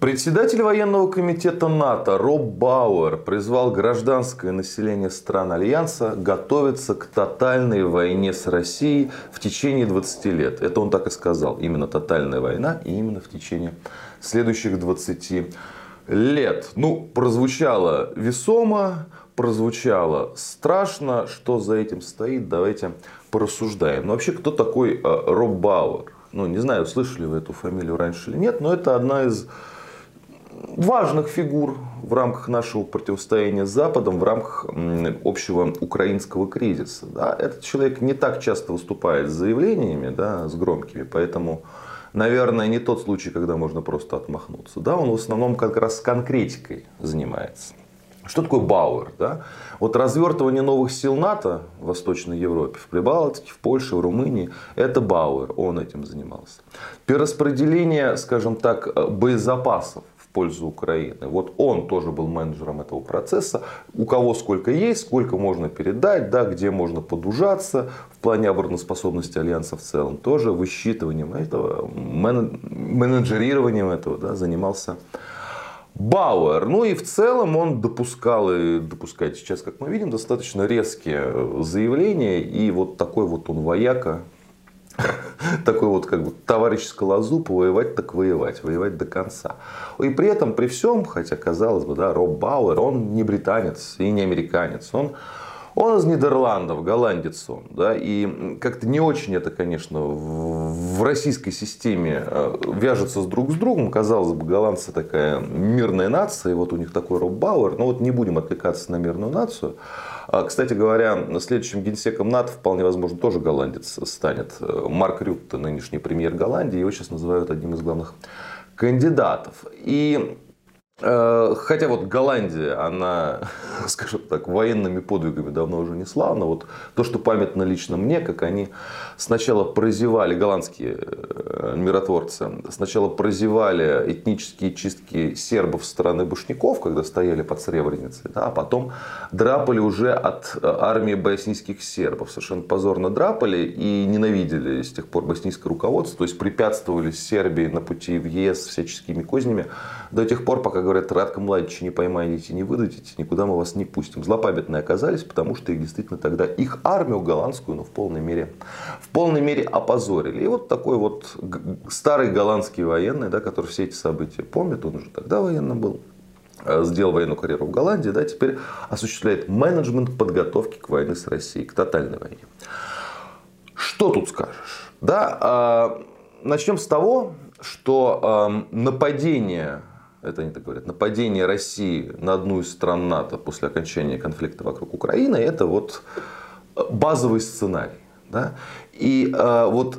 Председатель военного комитета НАТО Роб Бауэр призвал гражданское население стран Альянса готовиться к тотальной войне с Россией в течение 20 лет. Это он так и сказал. Именно тотальная война и именно в течение следующих 20 лет. Ну, прозвучало весомо, прозвучало страшно. Что за этим стоит, давайте порассуждаем. Но вообще, кто такой э, Роб Бауэр? Ну, не знаю, слышали вы эту фамилию раньше или нет, но это одна из важных фигур в рамках нашего противостояния с Западом, в рамках общего украинского кризиса. Да. Этот человек не так часто выступает с заявлениями, да, с громкими, поэтому, наверное, не тот случай, когда можно просто отмахнуться. Да. Он в основном как раз с конкретикой занимается. Что такое Бауэр? Да? Вот развертывание новых сил НАТО в Восточной Европе, в Прибалтике, в Польше, в Румынии, это Бауэр, он этим занимался. Перераспределение, скажем так, э, боезапасов пользу Украины. Вот он тоже был менеджером этого процесса. У кого сколько есть, сколько можно передать, да, где можно подужаться в плане обороноспособности Альянса в целом. Тоже высчитыванием этого, менеджерированием этого да, занимался Бауэр. Ну и в целом он допускал и допускает сейчас, как мы видим, достаточно резкие заявления. И вот такой вот он вояка, такой вот как бы товарищ Скалозуб, воевать так воевать, воевать до конца. И при этом, при всем, хотя казалось бы, да, Роб Бауэр, он не британец и не американец, он он из Нидерландов, голландец он. Да, и как-то не очень это, конечно, в российской системе э, вяжется с друг с другом. Казалось бы, голландцы такая мирная нация, и вот у них такой Роб. Но вот не будем отвлекаться на мирную нацию. А, кстати говоря, следующим генсеком НАТО вполне возможно тоже голландец станет. Марк Рютте, нынешний премьер Голландии, его сейчас называют одним из главных кандидатов. И Э, хотя вот Голландия, она, скажем так, военными подвигами давно уже не славна. Вот то, что памятно лично мне, как они сначала прозевали, голландские э, миротворцы, сначала прозевали этнические чистки сербов со стороны башняков, когда стояли под Сребреницей, да, а потом драпали уже от э, армии боснийских сербов. Совершенно позорно драпали и ненавидели с тех пор боснийское руководство, то есть препятствовали Сербии на пути в ЕС всяческими кознями до тех пор, пока говорят, Радко Младича не поймаете, не выдадите, никуда мы вас не пустим. Злопамятные оказались, потому что их действительно тогда, их армию голландскую, ну, в полной мере, в полной мере опозорили. И вот такой вот старый голландский военный, да, который все эти события помнит, он уже тогда военным был, э, сделал военную карьеру в Голландии, да, теперь осуществляет менеджмент подготовки к войне с Россией, к тотальной войне. Что тут скажешь? Да, а, начнем с того, что нападение это они так говорят, нападение России на одну из стран НАТО после окончания конфликта вокруг Украины, это вот э, базовый сценарий. Да? И э, вот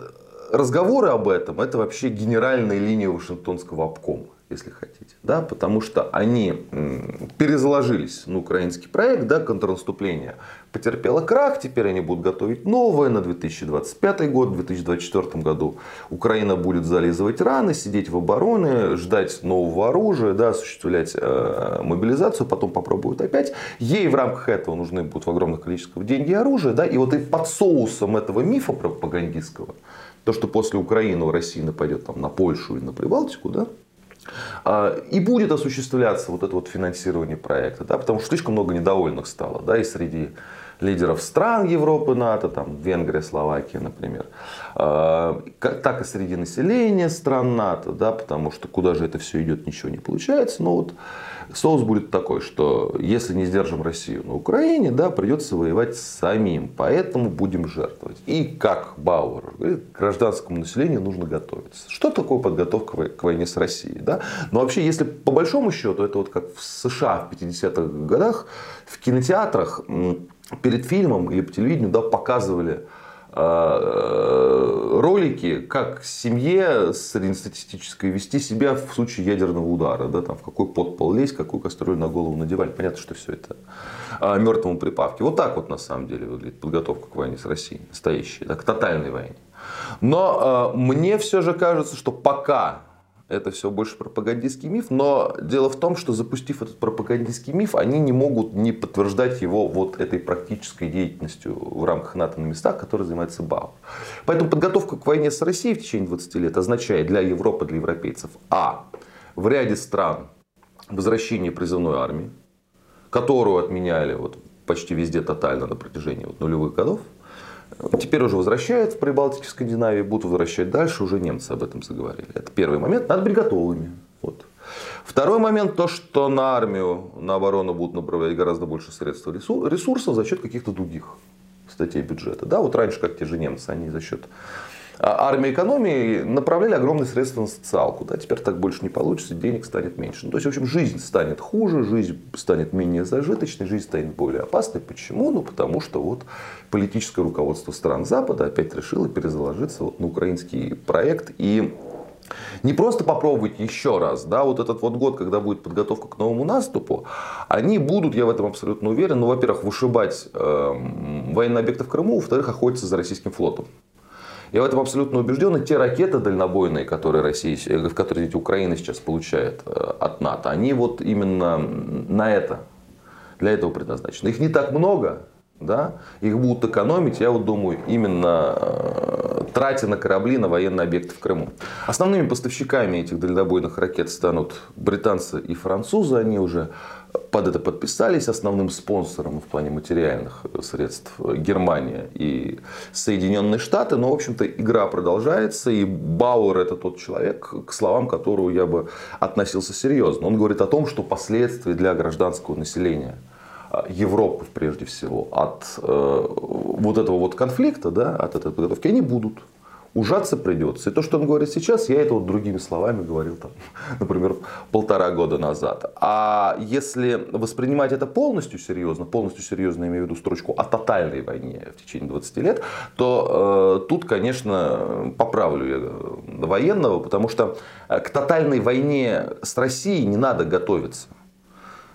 разговоры об этом, это вообще генеральная линия Вашингтонского обкома если хотите. Да, потому что они перезаложились на украинский проект, да, контрнаступление потерпело крах, теперь они будут готовить новое на 2025 год, в 2024 году Украина будет зализывать раны, сидеть в обороне, ждать нового оружия, да, осуществлять э, мобилизацию, потом попробуют опять. Ей в рамках этого нужны будут в огромных количествах деньги и оружие, да, и вот и под соусом этого мифа пропагандистского, то, что после Украины Россия нападет там, на Польшу или на Прибалтику, да, и будет осуществляться вот это вот финансирование проекта, да, потому что слишком много недовольных стало, да, и среди лидеров стран Европы, НАТО, там Венгрия, Словакия, например, а, так и среди населения стран НАТО, да, потому что куда же это все идет, ничего не получается. Но вот соус будет такой, что если не сдержим Россию на Украине, да, придется воевать самим, поэтому будем жертвовать. И как Бауэр говорит, гражданскому населению нужно готовиться. Что такое подготовка к войне с Россией? Да? Но вообще, если по большому счету, это вот как в США в 50-х годах, в кинотеатрах перед фильмом или по телевидению да, показывали э, ролики, как семье среднестатистической вести себя в случае ядерного удара, да, там, в какой подпол лезть, какую кастрюлю на голову надевать. Понятно, что все это а, мертвому припавке. Вот так вот на самом деле выглядит подготовка к войне с Россией, настоящей, да, к тотальной войне. Но э, мне все же кажется, что пока это все больше пропагандистский миф, но дело в том, что запустив этот пропагандистский миф, они не могут не подтверждать его вот этой практической деятельностью в рамках НАТО на местах, которой занимается БАУ. Поэтому подготовка к войне с Россией в течение 20 лет означает для Европы, для европейцев, а, в ряде стран возвращение призывной армии, которую отменяли вот почти везде тотально на протяжении вот нулевых годов. Теперь уже возвращают в Прибалтике, в Скандинавии, будут возвращать дальше, уже немцы об этом заговорили. Это первый момент, надо быть готовыми. Вот. Второй момент, то, что на армию, на оборону будут направлять гораздо больше средств ресурсов за счет каких-то других статей бюджета. Да, вот раньше, как те же немцы, они за счет армии экономии направляли огромные средства на социалку. Да, теперь так больше не получится, денег станет меньше. Ну, то есть, в общем, жизнь станет хуже, жизнь станет менее зажиточной, жизнь станет более опасной. Почему? Ну, потому что вот политическое руководство стран Запада опять решило перезаложиться вот на украинский проект и не просто попробовать еще раз, да, вот этот вот год, когда будет подготовка к новому наступу, они будут, я в этом абсолютно уверен, ну, во-первых, вышибать э, военные объекты в Крыму, во-вторых, охотиться за российским флотом. Я в этом абсолютно убежден. И те ракеты дальнобойные, которые, Россия, э, которые Украина сейчас получает э, от НАТО, они вот именно на это, для этого предназначены. Их не так много, да, их будут экономить, я вот думаю, именно э, тратя на корабли на военные объекты в Крыму. Основными поставщиками этих дальнобойных ракет станут британцы и французы, они уже под это подписались. Основным спонсором в плане материальных средств Германия и Соединенные Штаты. Но, в общем-то, игра продолжается. И Бауэр это тот человек, к словам которого я бы относился серьезно. Он говорит о том, что последствия для гражданского населения Европы, прежде всего, от э, вот этого вот конфликта, да, от этой подготовки, они будут. Ужаться придется. И то, что он говорит сейчас, я это вот другими словами говорил, там, например, полтора года назад. А если воспринимать это полностью серьезно, полностью серьезно имею в виду строчку о тотальной войне в течение 20 лет, то э, тут, конечно, поправлю я э, военного, потому что э, к тотальной войне с Россией не надо готовиться.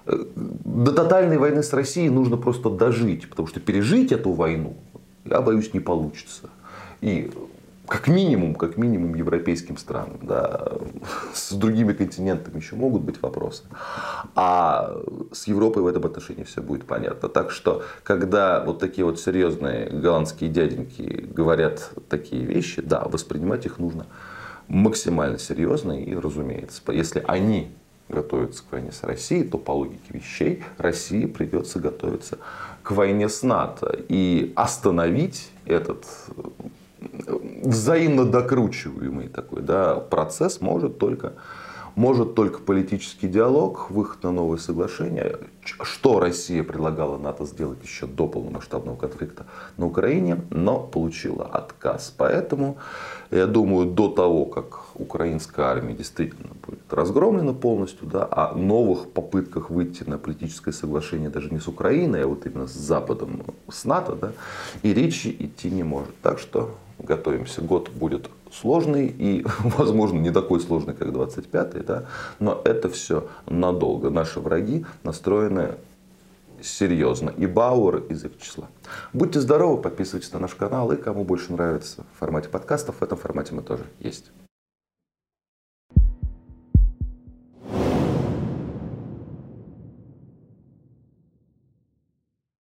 До тотальной войны с Россией нужно просто дожить, потому что пережить эту войну, я боюсь, не получится. И как минимум, как минимум европейским странам. Да. С другими континентами еще могут быть вопросы. А с Европой в этом отношении все будет понятно. Так что, когда вот такие вот серьезные голландские дяденьки говорят такие вещи, да, воспринимать их нужно максимально серьезно и разумеется. Если они готовятся к войне с Россией, то по логике вещей России придется готовиться к войне с НАТО. И остановить этот взаимно докручиваемый такой да, процесс может только, может только политический диалог, выход на новые соглашения. Что Россия предлагала НАТО сделать еще до полномасштабного конфликта на Украине, но получила отказ. Поэтому, я думаю, до того, как украинская армия действительно будет разгромлена полностью, да, о новых попытках выйти на политическое соглашение даже не с Украиной, а вот именно с Западом, с НАТО, да, и речи идти не может. Так что готовимся. Год будет сложный и, возможно, не такой сложный, как 25-й, да, но это все надолго. Наши враги настроены серьезно. И Бауэр из их числа. Будьте здоровы, подписывайтесь на наш канал. И кому больше нравится в формате подкастов, в этом формате мы тоже есть.